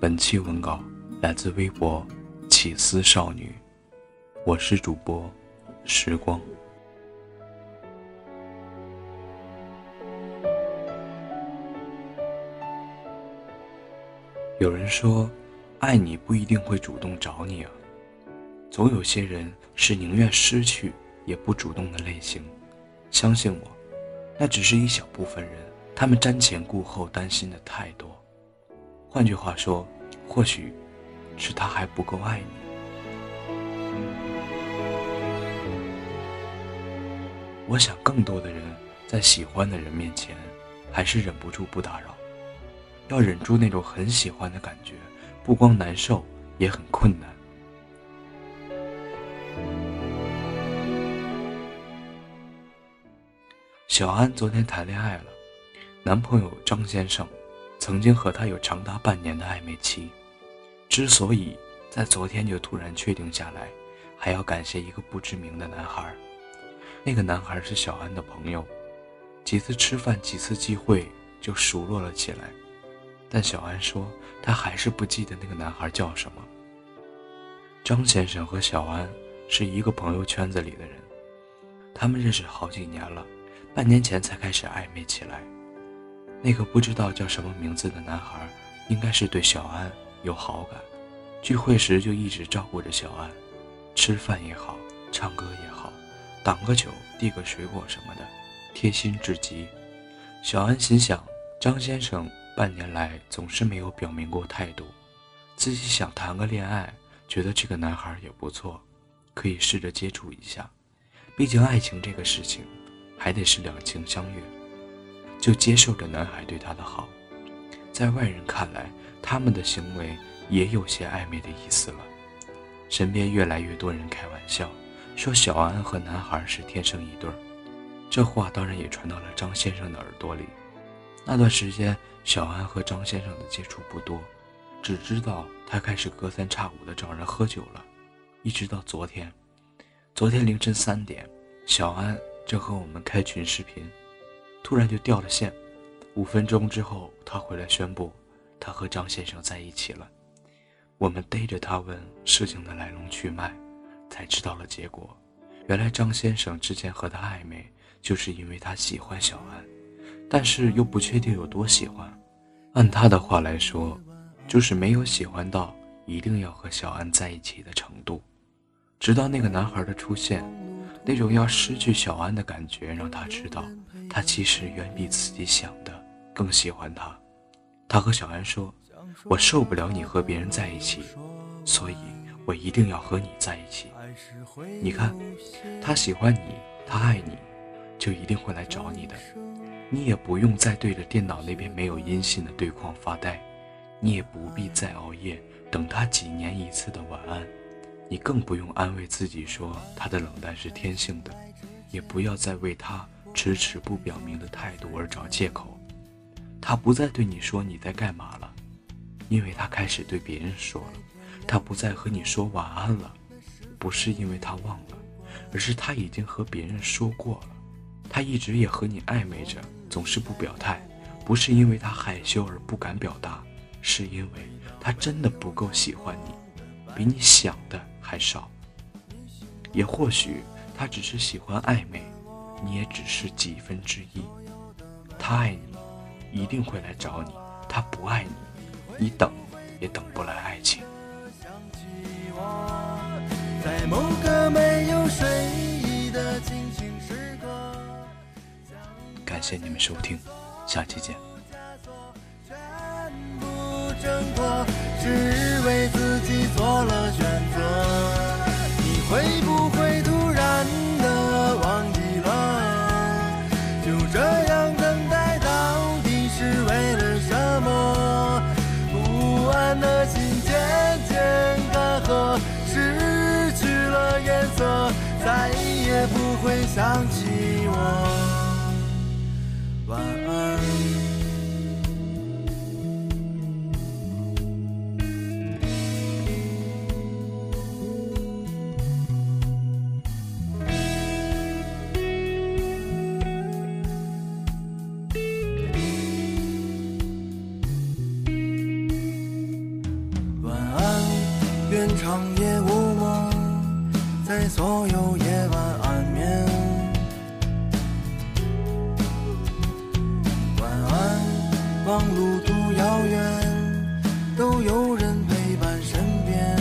本期文稿来自微博“起思少女”，我是主播时光。有人说，爱你不一定会主动找你啊，总有些人是宁愿失去也不主动的类型。相信我，那只是一小部分人，他们瞻前顾后，担心的太多。换句话说，或许是他还不够爱你。我想，更多的人在喜欢的人面前，还是忍不住不打扰。要忍住那种很喜欢的感觉，不光难受，也很困难。小安昨天谈恋爱了，男朋友张先生。曾经和他有长达半年的暧昧期，之所以在昨天就突然确定下来，还要感谢一个不知名的男孩。那个男孩是小安的朋友，几次吃饭、几次聚会就熟络了起来。但小安说，他还是不记得那个男孩叫什么。张先生和小安是一个朋友圈子里的人，他们认识好几年了，半年前才开始暧昧起来。那个不知道叫什么名字的男孩，应该是对小安有好感，聚会时就一直照顾着小安，吃饭也好，唱歌也好，挡个酒，递个水果什么的，贴心至极。小安心想，张先生半年来总是没有表明过态度，自己想谈个恋爱，觉得这个男孩也不错，可以试着接触一下，毕竟爱情这个事情，还得是两情相悦。就接受着男孩对她的好，在外人看来，他们的行为也有些暧昧的意思了。身边越来越多人开玩笑，说小安和男孩是天生一对儿。这话当然也传到了张先生的耳朵里。那段时间，小安和张先生的接触不多，只知道他开始隔三差五的找人喝酒了。一直到昨天，昨天凌晨三点，小安正和我们开群视频。突然就掉了线，五分钟之后，他回来宣布，他和张先生在一起了。我们逮着他问事情的来龙去脉，才知道了结果。原来张先生之前和他暧昧，就是因为他喜欢小安，但是又不确定有多喜欢。按他的话来说，就是没有喜欢到一定要和小安在一起的程度。直到那个男孩的出现。那种要失去小安的感觉，让他知道，他其实远比自己想的更喜欢他。他和小安说：“我受不了你和别人在一起，所以我一定要和你在一起。”你看，他喜欢你，他爱你，就一定会来找你的。你也不用再对着电脑那边没有音信的对框发呆，你也不必再熬夜等他几年一次的晚安。你更不用安慰自己说他的冷淡是天性的，也不要再为他迟迟不表明的态度而找借口。他不再对你说你在干嘛了，因为他开始对别人说了。他不再和你说晚安了，不是因为他忘了，而是他已经和别人说过了。他一直也和你暧昧着，总是不表态，不是因为他害羞而不敢表达，是因为他真的不够喜欢你，比你想的。还少，也或许他只是喜欢暧昧，你也只是几分之一。他爱你，一定会来找你；他不爱你，你等也等不来爱情。感谢你们收听，下期见。只为自己做了选择，望路途遥远都有人陪伴身边。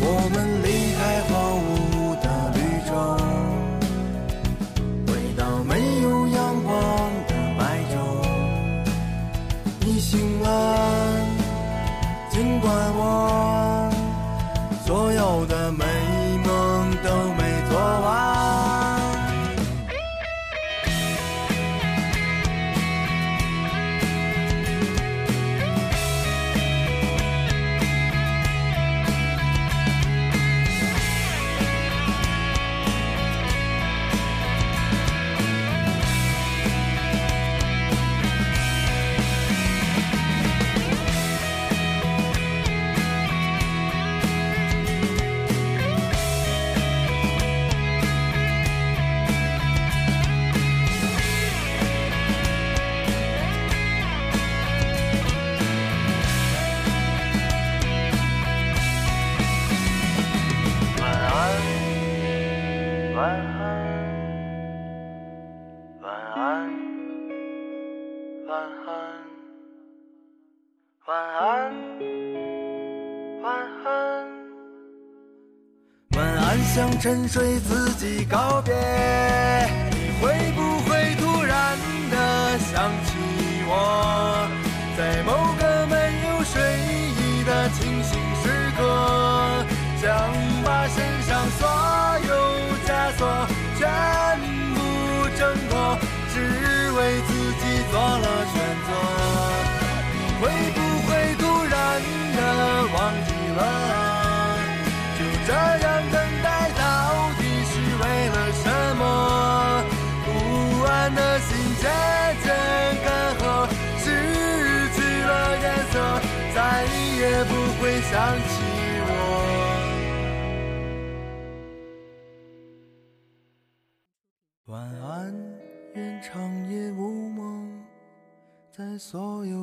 我们离开荒芜的绿洲回到没有阳光的白昼。你醒了尽管我晚安。晚安。晚安。晚安。向沉睡自己告别想起我。晚安愿长夜无梦在所有